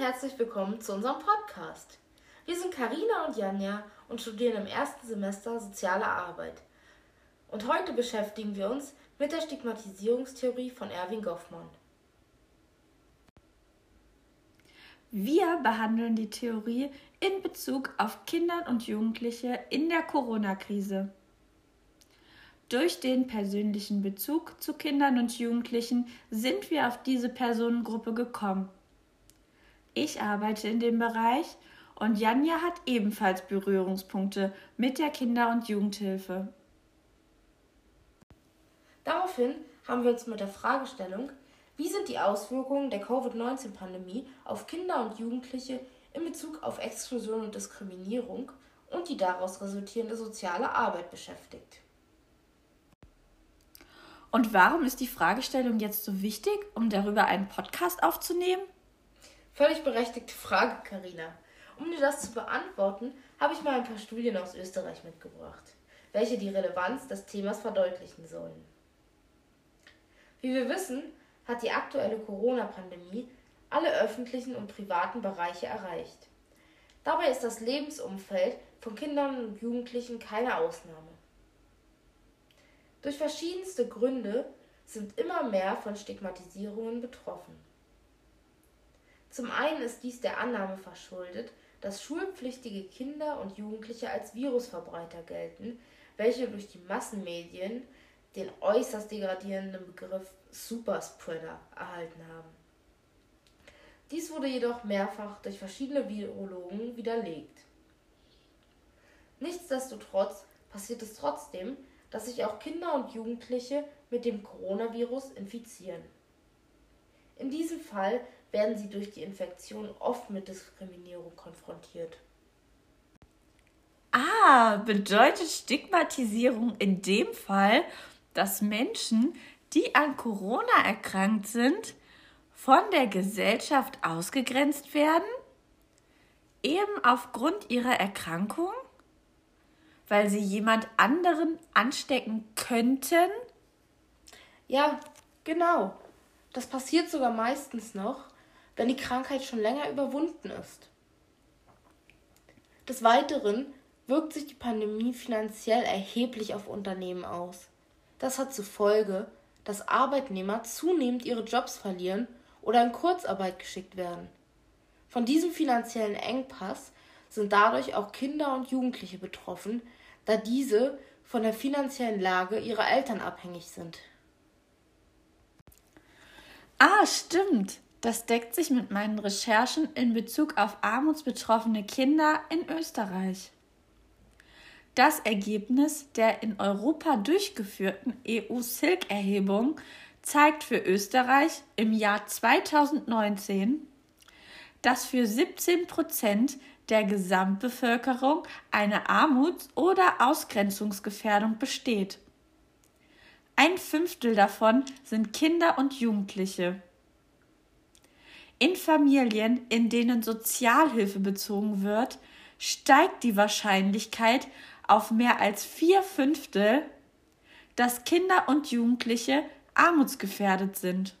herzlich willkommen zu unserem Podcast. Wir sind Karina und Janja und studieren im ersten Semester Soziale Arbeit. Und heute beschäftigen wir uns mit der Stigmatisierungstheorie von Erwin Goffmann. Wir behandeln die Theorie in Bezug auf Kinder und Jugendliche in der Corona-Krise. Durch den persönlichen Bezug zu Kindern und Jugendlichen sind wir auf diese Personengruppe gekommen. Ich arbeite in dem Bereich und Janja hat ebenfalls Berührungspunkte mit der Kinder- und Jugendhilfe. Daraufhin haben wir uns mit der Fragestellung, wie sind die Auswirkungen der Covid-19-Pandemie auf Kinder und Jugendliche in Bezug auf Exklusion und Diskriminierung und die daraus resultierende soziale Arbeit beschäftigt. Und warum ist die Fragestellung jetzt so wichtig, um darüber einen Podcast aufzunehmen? Völlig berechtigte Frage, Karina. Um dir das zu beantworten, habe ich mal ein paar Studien aus Österreich mitgebracht, welche die Relevanz des Themas verdeutlichen sollen. Wie wir wissen, hat die aktuelle Corona-Pandemie alle öffentlichen und privaten Bereiche erreicht. Dabei ist das Lebensumfeld von Kindern und Jugendlichen keine Ausnahme. Durch verschiedenste Gründe sind immer mehr von Stigmatisierungen betroffen. Zum einen ist dies der Annahme verschuldet, dass schulpflichtige Kinder und Jugendliche als Virusverbreiter gelten, welche durch die Massenmedien den äußerst degradierenden Begriff Superspreader erhalten haben. Dies wurde jedoch mehrfach durch verschiedene Virologen widerlegt. Nichtsdestotrotz passiert es trotzdem, dass sich auch Kinder und Jugendliche mit dem Coronavirus infizieren. In diesem Fall werden sie durch die Infektion oft mit Diskriminierung konfrontiert. Ah, bedeutet Stigmatisierung in dem Fall, dass Menschen, die an Corona erkrankt sind, von der Gesellschaft ausgegrenzt werden? Eben aufgrund ihrer Erkrankung? Weil sie jemand anderen anstecken könnten? Ja, genau. Das passiert sogar meistens noch, wenn die Krankheit schon länger überwunden ist. Des Weiteren wirkt sich die Pandemie finanziell erheblich auf Unternehmen aus. Das hat zur Folge, dass Arbeitnehmer zunehmend ihre Jobs verlieren oder in Kurzarbeit geschickt werden. Von diesem finanziellen Engpass sind dadurch auch Kinder und Jugendliche betroffen, da diese von der finanziellen Lage ihrer Eltern abhängig sind. Ah, stimmt. Das deckt sich mit meinen Recherchen in Bezug auf armutsbetroffene Kinder in Österreich. Das Ergebnis der in Europa durchgeführten EU-Silk-Erhebung zeigt für Österreich im Jahr 2019, dass für 17 Prozent der Gesamtbevölkerung eine Armuts- oder Ausgrenzungsgefährdung besteht. Ein Fünftel davon sind Kinder und Jugendliche. In Familien, in denen Sozialhilfe bezogen wird, steigt die Wahrscheinlichkeit auf mehr als vier Fünftel, dass Kinder und Jugendliche armutsgefährdet sind.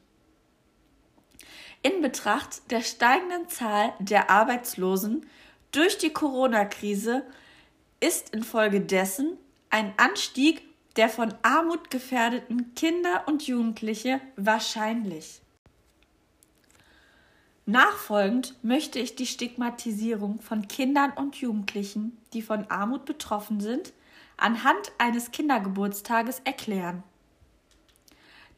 In Betracht der steigenden Zahl der Arbeitslosen durch die Corona-Krise ist infolgedessen ein Anstieg der von Armut gefährdeten Kinder und Jugendliche wahrscheinlich. Nachfolgend möchte ich die Stigmatisierung von Kindern und Jugendlichen, die von Armut betroffen sind, anhand eines Kindergeburtstages erklären.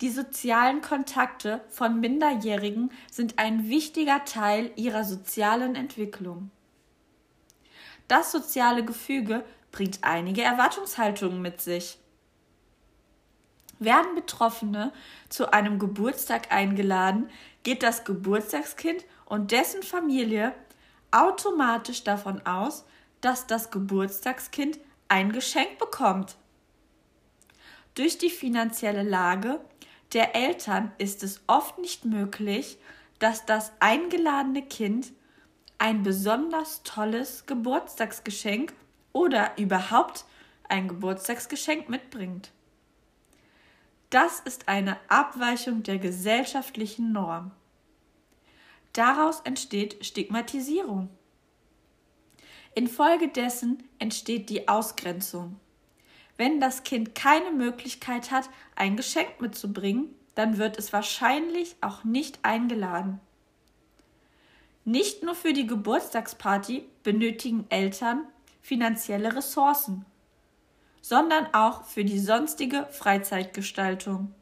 Die sozialen Kontakte von Minderjährigen sind ein wichtiger Teil ihrer sozialen Entwicklung. Das soziale Gefüge bringt einige Erwartungshaltungen mit sich. Werden Betroffene zu einem Geburtstag eingeladen, geht das Geburtstagskind und dessen Familie automatisch davon aus, dass das Geburtstagskind ein Geschenk bekommt. Durch die finanzielle Lage der Eltern ist es oft nicht möglich, dass das eingeladene Kind ein besonders tolles Geburtstagsgeschenk oder überhaupt ein Geburtstagsgeschenk mitbringt. Das ist eine Abweichung der gesellschaftlichen Norm. Daraus entsteht Stigmatisierung. Infolgedessen entsteht die Ausgrenzung. Wenn das Kind keine Möglichkeit hat, ein Geschenk mitzubringen, dann wird es wahrscheinlich auch nicht eingeladen. Nicht nur für die Geburtstagsparty benötigen Eltern finanzielle Ressourcen, sondern auch für die sonstige Freizeitgestaltung.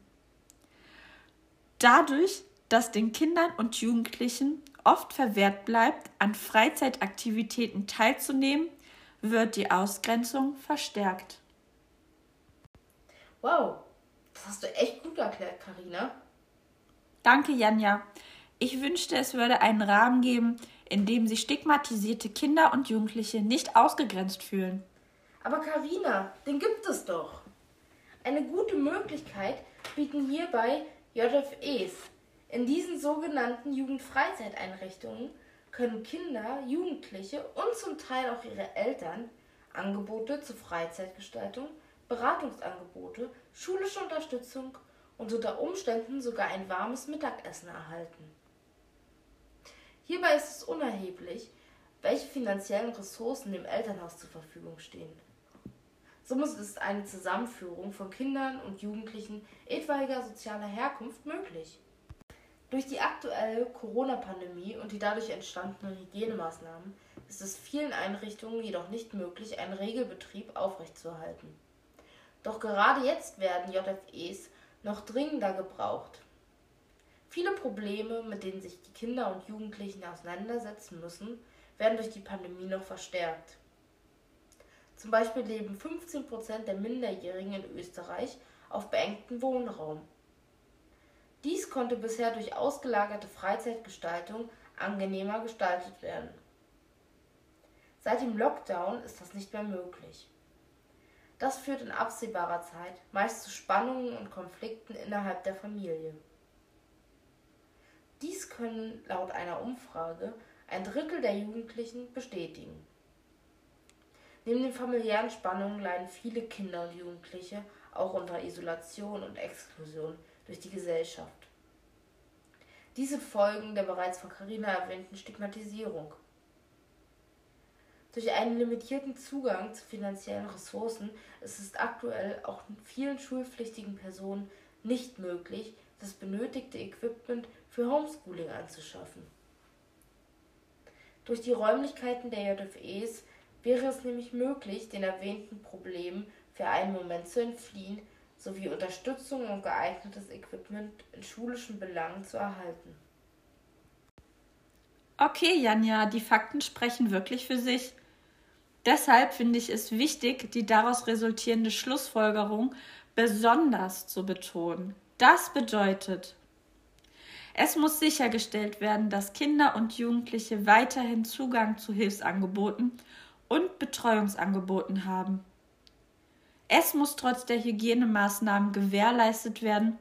Dadurch, dass den Kindern und Jugendlichen oft verwehrt bleibt, an Freizeitaktivitäten teilzunehmen, wird die Ausgrenzung verstärkt. Wow, das hast du echt gut erklärt, Karina. Danke, Janja. Ich wünschte, es würde einen Rahmen geben, in dem sich stigmatisierte Kinder und Jugendliche nicht ausgegrenzt fühlen. Aber Karina, den gibt es doch. Eine gute Möglichkeit bieten hierbei JFEs. In diesen sogenannten Jugendfreizeiteinrichtungen können Kinder, Jugendliche und zum Teil auch ihre Eltern Angebote zur Freizeitgestaltung, Beratungsangebote, schulische Unterstützung und unter Umständen sogar ein warmes Mittagessen erhalten. Hierbei ist es unerheblich, welche finanziellen Ressourcen dem Elternhaus zur Verfügung stehen. Somit ist eine Zusammenführung von Kindern und Jugendlichen etwaiger sozialer Herkunft möglich. Durch die aktuelle Corona-Pandemie und die dadurch entstandenen Hygienemaßnahmen ist es vielen Einrichtungen jedoch nicht möglich, einen Regelbetrieb aufrechtzuerhalten. Doch gerade jetzt werden JFEs noch dringender gebraucht. Viele Probleme, mit denen sich die Kinder und Jugendlichen auseinandersetzen müssen, werden durch die Pandemie noch verstärkt. Zum Beispiel leben 15 Prozent der Minderjährigen in Österreich auf beengtem Wohnraum. Dies konnte bisher durch ausgelagerte Freizeitgestaltung angenehmer gestaltet werden. Seit dem Lockdown ist das nicht mehr möglich. Das führt in absehbarer Zeit meist zu Spannungen und Konflikten innerhalb der Familie. Dies können laut einer Umfrage ein Drittel der Jugendlichen bestätigen. Neben den familiären Spannungen leiden viele Kinder und Jugendliche auch unter Isolation und Exklusion durch die Gesellschaft. Diese Folgen der bereits von Carina erwähnten Stigmatisierung. Durch einen limitierten Zugang zu finanziellen Ressourcen ist es aktuell auch vielen schulpflichtigen Personen nicht möglich, das benötigte Equipment für Homeschooling anzuschaffen. Durch die Räumlichkeiten der JFEs wäre es nämlich möglich, den erwähnten Problemen für einen Moment zu entfliehen sowie Unterstützung und geeignetes Equipment in schulischen Belangen zu erhalten. Okay, Janja, die Fakten sprechen wirklich für sich. Deshalb finde ich es wichtig, die daraus resultierende Schlussfolgerung besonders zu betonen. Das bedeutet, es muss sichergestellt werden, dass Kinder und Jugendliche weiterhin Zugang zu Hilfsangeboten und Betreuungsangeboten haben. Es muss trotz der Hygienemaßnahmen gewährleistet werden,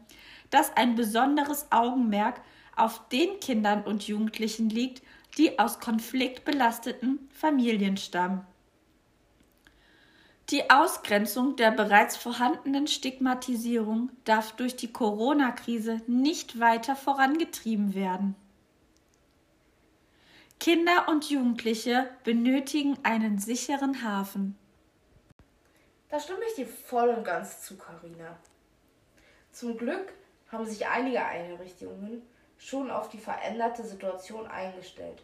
dass ein besonderes Augenmerk auf den Kindern und Jugendlichen liegt, die aus konfliktbelasteten Familien stammen. Die Ausgrenzung der bereits vorhandenen Stigmatisierung darf durch die Corona-Krise nicht weiter vorangetrieben werden. Kinder und Jugendliche benötigen einen sicheren Hafen. Da stimme ich dir voll und ganz zu, Karina. Zum Glück haben sich einige Einrichtungen schon auf die veränderte Situation eingestellt.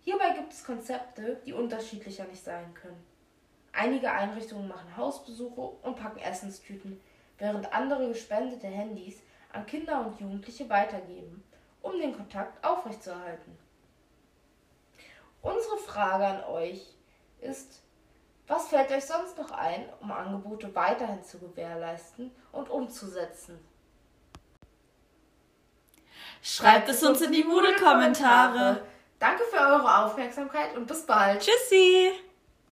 Hierbei gibt es Konzepte, die unterschiedlicher nicht sein können. Einige Einrichtungen machen Hausbesuche und packen Essenstüten, während andere gespendete Handys an Kinder und Jugendliche weitergeben, um den Kontakt aufrechtzuerhalten. Unsere Frage an euch ist, was fällt euch sonst noch ein, um Angebote weiterhin zu gewährleisten und umzusetzen? Schreibt es uns in die Moodle-Kommentare. Danke für eure Aufmerksamkeit und bis bald. Tschüssi!